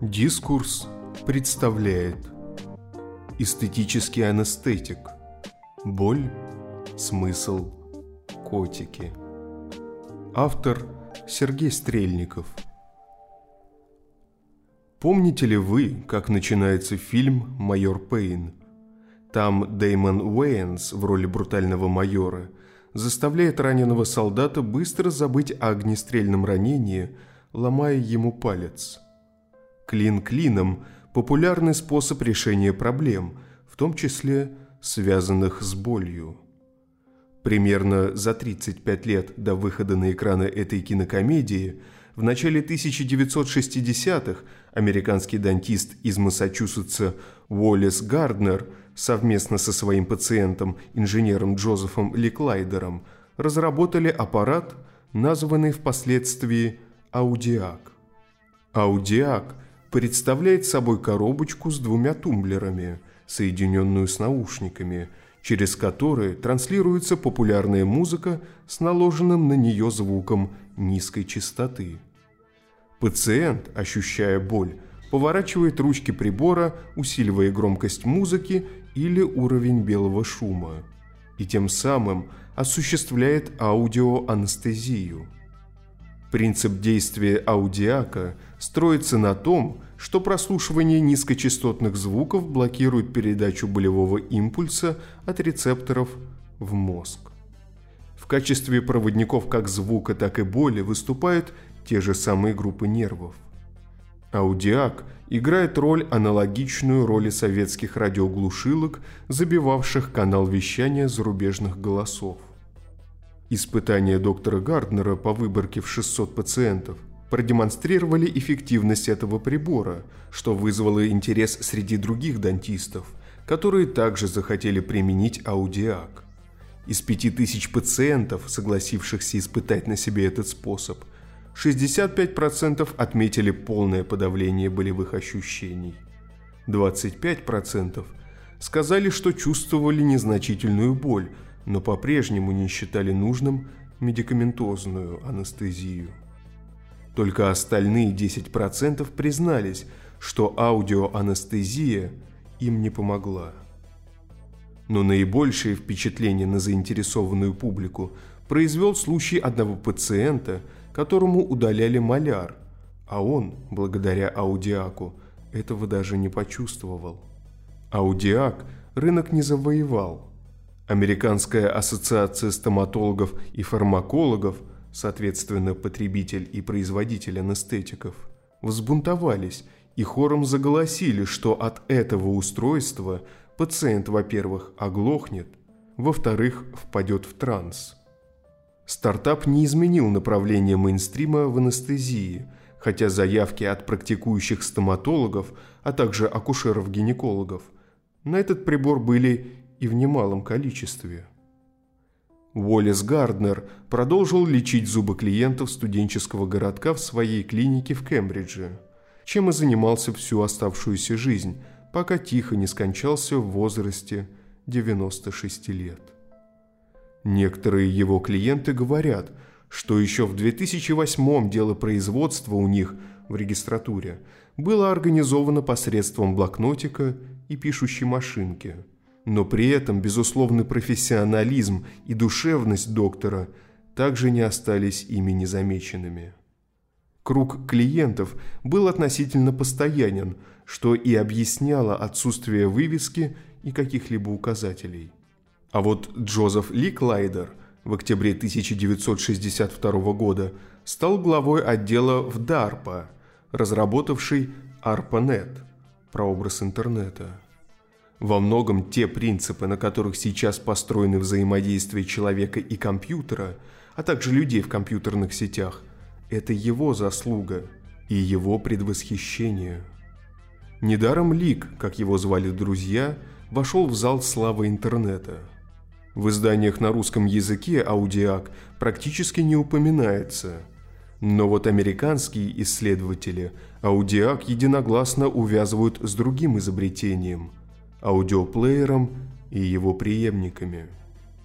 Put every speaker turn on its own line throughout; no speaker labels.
Дискурс представляет Эстетический анестетик Боль, смысл, котики Автор Сергей Стрельников Помните ли вы, как начинается фильм «Майор Пейн»? Там Дэймон Уэйнс в роли брутального майора заставляет раненого солдата быстро забыть о огнестрельном ранении, ломая ему палец. Клин клином – популярный способ решения проблем, в том числе связанных с болью. Примерно за 35 лет до выхода на экраны этой кинокомедии в начале 1960-х американский дантист из Массачусетса Уоллес Гарднер совместно со своим пациентом, инженером Джозефом Ликлайдером, разработали аппарат, названный впоследствии аудиак. Аудиак представляет собой коробочку с двумя тумблерами, соединенную с наушниками, через которые транслируется популярная музыка с наложенным на нее звуком низкой частоты. Пациент, ощущая боль, поворачивает ручки прибора, усиливая громкость музыки или уровень белого шума, и тем самым осуществляет аудиоанестезию. Принцип действия аудиака строится на том, что прослушивание низкочастотных звуков блокирует передачу болевого импульса от рецепторов в мозг. В качестве проводников как звука, так и боли выступают те же самые группы нервов. Аудиак играет роль аналогичную роли советских радиоглушилок, забивавших канал вещания зарубежных голосов. Испытания доктора Гарднера по выборке в 600 пациентов продемонстрировали эффективность этого прибора, что вызвало интерес среди других дантистов, которые также захотели применить аудиак. Из 5000 пациентов, согласившихся испытать на себе этот способ, 65% отметили полное подавление болевых ощущений. 25% сказали, что чувствовали незначительную боль, но по-прежнему не считали нужным медикаментозную анестезию. Только остальные 10% признались, что аудиоанестезия им не помогла. Но наибольшее впечатление на заинтересованную публику произвел случай одного пациента, которому удаляли маляр, а он, благодаря аудиаку, этого даже не почувствовал. Аудиак рынок не завоевал – Американская ассоциация стоматологов и фармакологов, соответственно, потребитель и производитель анестетиков, взбунтовались и хором заголосили, что от этого устройства пациент, во-первых, оглохнет, во-вторых, впадет в транс. Стартап не изменил направление мейнстрима в анестезии, хотя заявки от практикующих стоматологов, а также акушеров-гинекологов на этот прибор были и в немалом количестве. Уоллес Гарднер продолжил лечить зубы клиентов студенческого городка в своей клинике в Кембридже, чем и занимался всю оставшуюся жизнь, пока тихо не скончался в возрасте 96 лет. Некоторые его клиенты говорят, что еще в 2008 дело производства у них в регистратуре было организовано посредством блокнотика и пишущей машинки – но при этом безусловный профессионализм и душевность доктора также не остались ими незамеченными. Круг клиентов был относительно постоянен, что и объясняло отсутствие вывески и каких-либо указателей. А вот Джозеф Ликлайдер в октябре 1962 года стал главой отдела в DARPA, разработавший ARPANET – прообраз интернета. Во многом те принципы, на которых сейчас построены взаимодействие человека и компьютера, а также людей в компьютерных сетях, это его заслуга и его предвосхищение. Недаром Лик, как его звали друзья, вошел в зал славы интернета. В изданиях на русском языке аудиак практически не упоминается. Но вот американские исследователи аудиак единогласно увязывают с другим изобретением – аудиоплеером и его преемниками.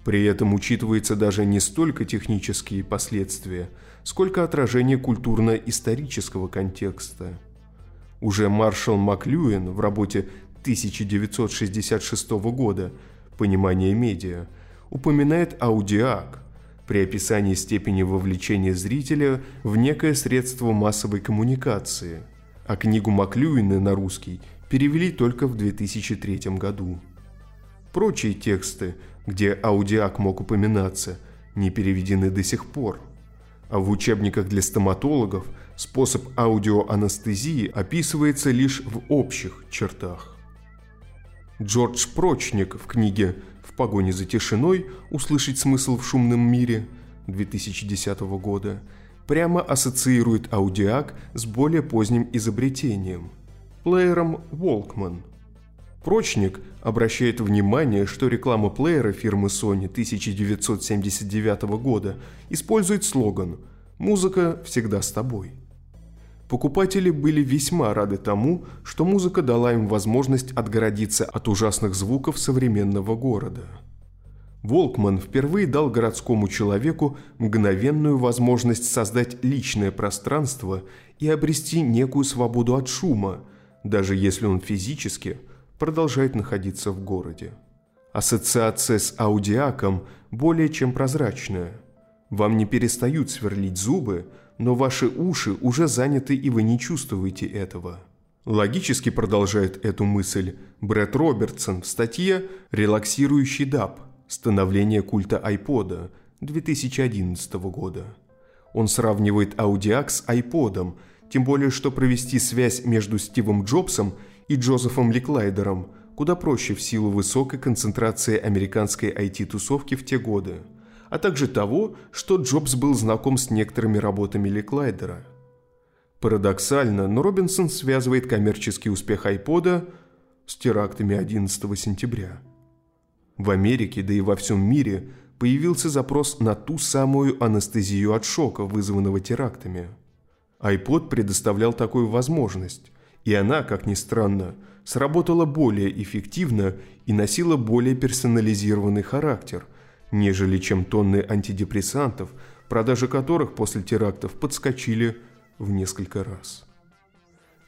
При этом учитывается даже не столько технические последствия, сколько отражение культурно-исторического контекста. Уже маршал Маклюин в работе 1966 года «Понимание медиа» упоминает аудиак при описании степени вовлечения зрителя в некое средство массовой коммуникации, а книгу Маклюина на русский перевели только в 2003 году. Прочие тексты, где аудиак мог упоминаться, не переведены до сих пор. А в учебниках для стоматологов способ аудиоанестезии описывается лишь в общих чертах. Джордж Прочник в книге «В погоне за тишиной. Услышать смысл в шумном мире» 2010 года прямо ассоциирует аудиак с более поздним изобретением – плеером Walkman – Прочник обращает внимание, что реклама плеера фирмы Sony 1979 года использует слоган «Музыка всегда с тобой». Покупатели были весьма рады тому, что музыка дала им возможность отгородиться от ужасных звуков современного города. Волкман впервые дал городскому человеку мгновенную возможность создать личное пространство и обрести некую свободу от шума, даже если он физически – продолжает находиться в городе. Ассоциация с аудиаком более чем прозрачная. Вам не перестают сверлить зубы, но ваши уши уже заняты и вы не чувствуете этого. Логически продолжает эту мысль Брэд Робертсон в статье «Релаксирующий даб. Становление культа айпода» 2011 года. Он сравнивает аудиак с айподом, тем более что провести связь между Стивом Джобсом и Джозефом Ликлайдером куда проще в силу высокой концентрации американской IT-тусовки в те годы, а также того, что Джобс был знаком с некоторыми работами Ликлайдера. Парадоксально, но Робинсон связывает коммерческий успех iPod с терактами 11 сентября. В Америке, да и во всем мире, появился запрос на ту самую анестезию от шока, вызванного терактами. iPod предоставлял такую возможность, и она, как ни странно, сработала более эффективно и носила более персонализированный характер, нежели чем тонны антидепрессантов, продажи которых после терактов подскочили в несколько раз.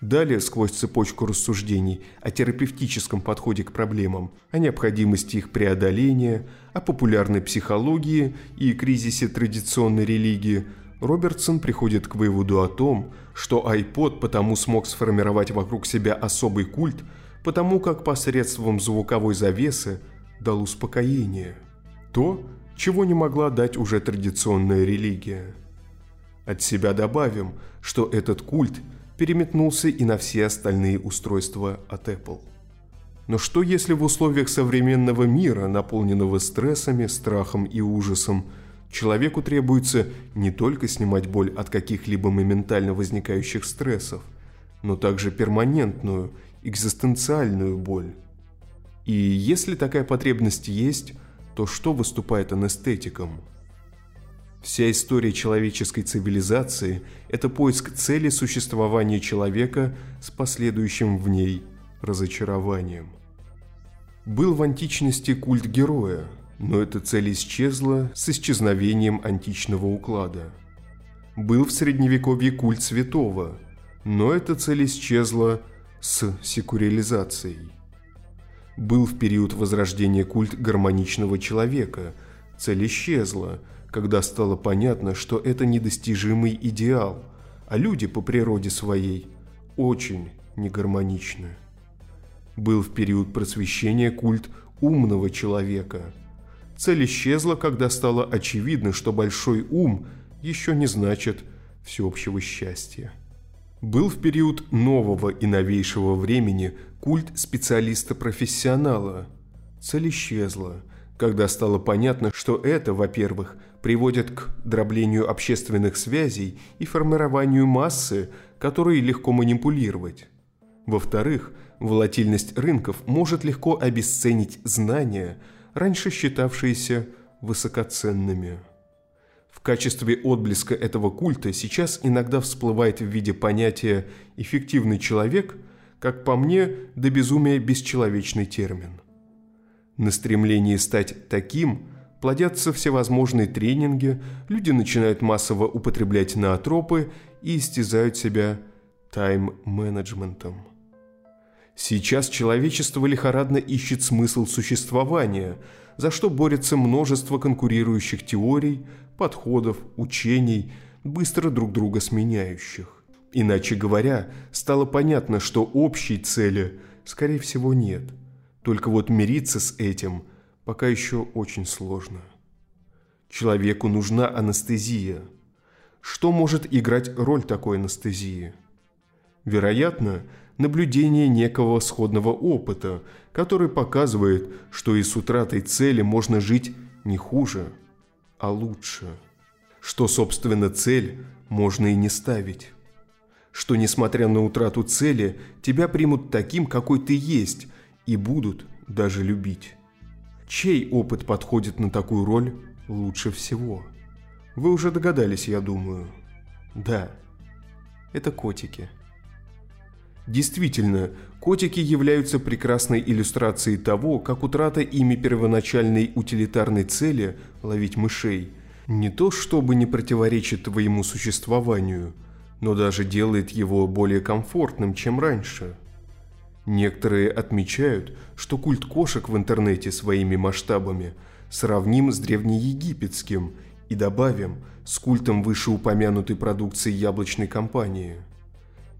Далее, сквозь цепочку рассуждений о терапевтическом подходе к проблемам, о необходимости их преодоления, о популярной психологии и кризисе традиционной религии – Робертсон приходит к выводу о том, что iPod потому смог сформировать вокруг себя особый культ, потому как посредством звуковой завесы дал успокоение. То, чего не могла дать уже традиционная религия. От себя добавим, что этот культ переметнулся и на все остальные устройства от Apple. Но что если в условиях современного мира, наполненного стрессами, страхом и ужасом, Человеку требуется не только снимать боль от каких-либо моментально возникающих стрессов, но также перманентную, экзистенциальную боль. И если такая потребность есть, то что выступает анестетиком? Вся история человеческой цивилизации – это поиск цели существования человека с последующим в ней разочарованием. Был в античности культ героя – но эта цель исчезла с исчезновением античного уклада. Был в средневековье культ святого, но эта цель исчезла с секурилизацией. Был в период Возрождения культ гармоничного человека, цель исчезла, когда стало понятно, что это недостижимый идеал, а люди по природе своей очень негармоничны. Был в период просвещения культ умного человека – Цель исчезла, когда стало очевидно, что большой ум еще не значит всеобщего счастья. Был в период нового и новейшего времени культ специалиста-профессионала. Цель исчезла, когда стало понятно, что это, во-первых, приводит к дроблению общественных связей и формированию массы, которой легко манипулировать. Во-вторых, волатильность рынков может легко обесценить знания – раньше считавшиеся высокоценными. В качестве отблеска этого культа сейчас иногда всплывает в виде понятия «эффективный человек», как по мне, до безумия бесчеловечный термин. На стремлении стать таким плодятся всевозможные тренинги, люди начинают массово употреблять наотропы и истязают себя тайм-менеджментом. Сейчас человечество лихорадно ищет смысл существования, за что борется множество конкурирующих теорий, подходов, учений, быстро друг друга сменяющих. Иначе говоря, стало понятно, что общей цели, скорее всего, нет. Только вот мириться с этим пока еще очень сложно. Человеку нужна анестезия. Что может играть роль такой анестезии? Вероятно, наблюдение некого сходного опыта, который показывает, что и с утратой цели можно жить не хуже, а лучше. Что, собственно, цель можно и не ставить. Что, несмотря на утрату цели, тебя примут таким, какой ты есть, и будут даже любить. Чей опыт подходит на такую роль лучше всего? Вы уже догадались, я думаю. Да, это котики. Действительно, котики являются прекрасной иллюстрацией того, как утрата ими первоначальной утилитарной цели ловить мышей не то чтобы не противоречит твоему существованию, но даже делает его более комфортным, чем раньше. Некоторые отмечают, что культ кошек в интернете своими масштабами сравним с древнеегипетским и добавим с культом вышеупомянутой продукции яблочной компании –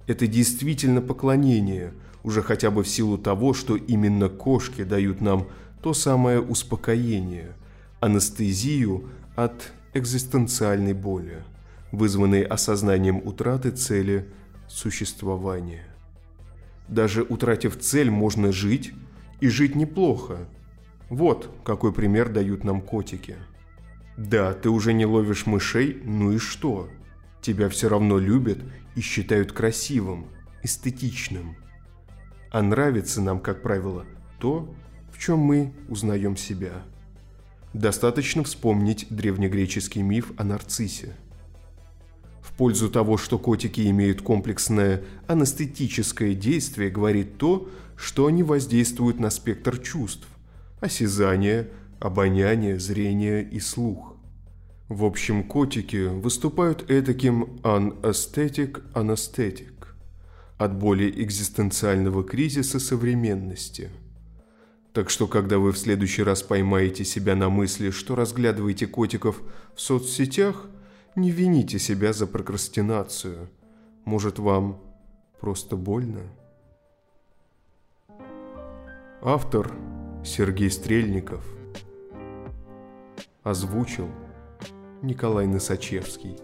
это действительно поклонение, уже хотя бы в силу того, что именно кошки дают нам то самое успокоение, анестезию от экзистенциальной боли, вызванной осознанием утраты цели существования. Даже утратив цель, можно жить, и жить неплохо. Вот какой пример дают нам котики. Да, ты уже не ловишь мышей, ну и что? Тебя все равно любят и считают красивым, эстетичным. А нравится нам, как правило, то, в чем мы узнаем себя. Достаточно вспомнить древнегреческий миф о нарциссе. В пользу того, что котики имеют комплексное анестетическое действие, говорит то, что они воздействуют на спектр чувств – осязание, обоняние, зрение и слух. В общем, котики выступают этаким «an-aesthetic-anesthetic» от более экзистенциального кризиса современности. Так что, когда вы в следующий раз поймаете себя на мысли, что разглядываете котиков в соцсетях, не вините себя за прокрастинацию. Может, вам просто больно? Автор Сергей Стрельников Озвучил Николай Носачевский.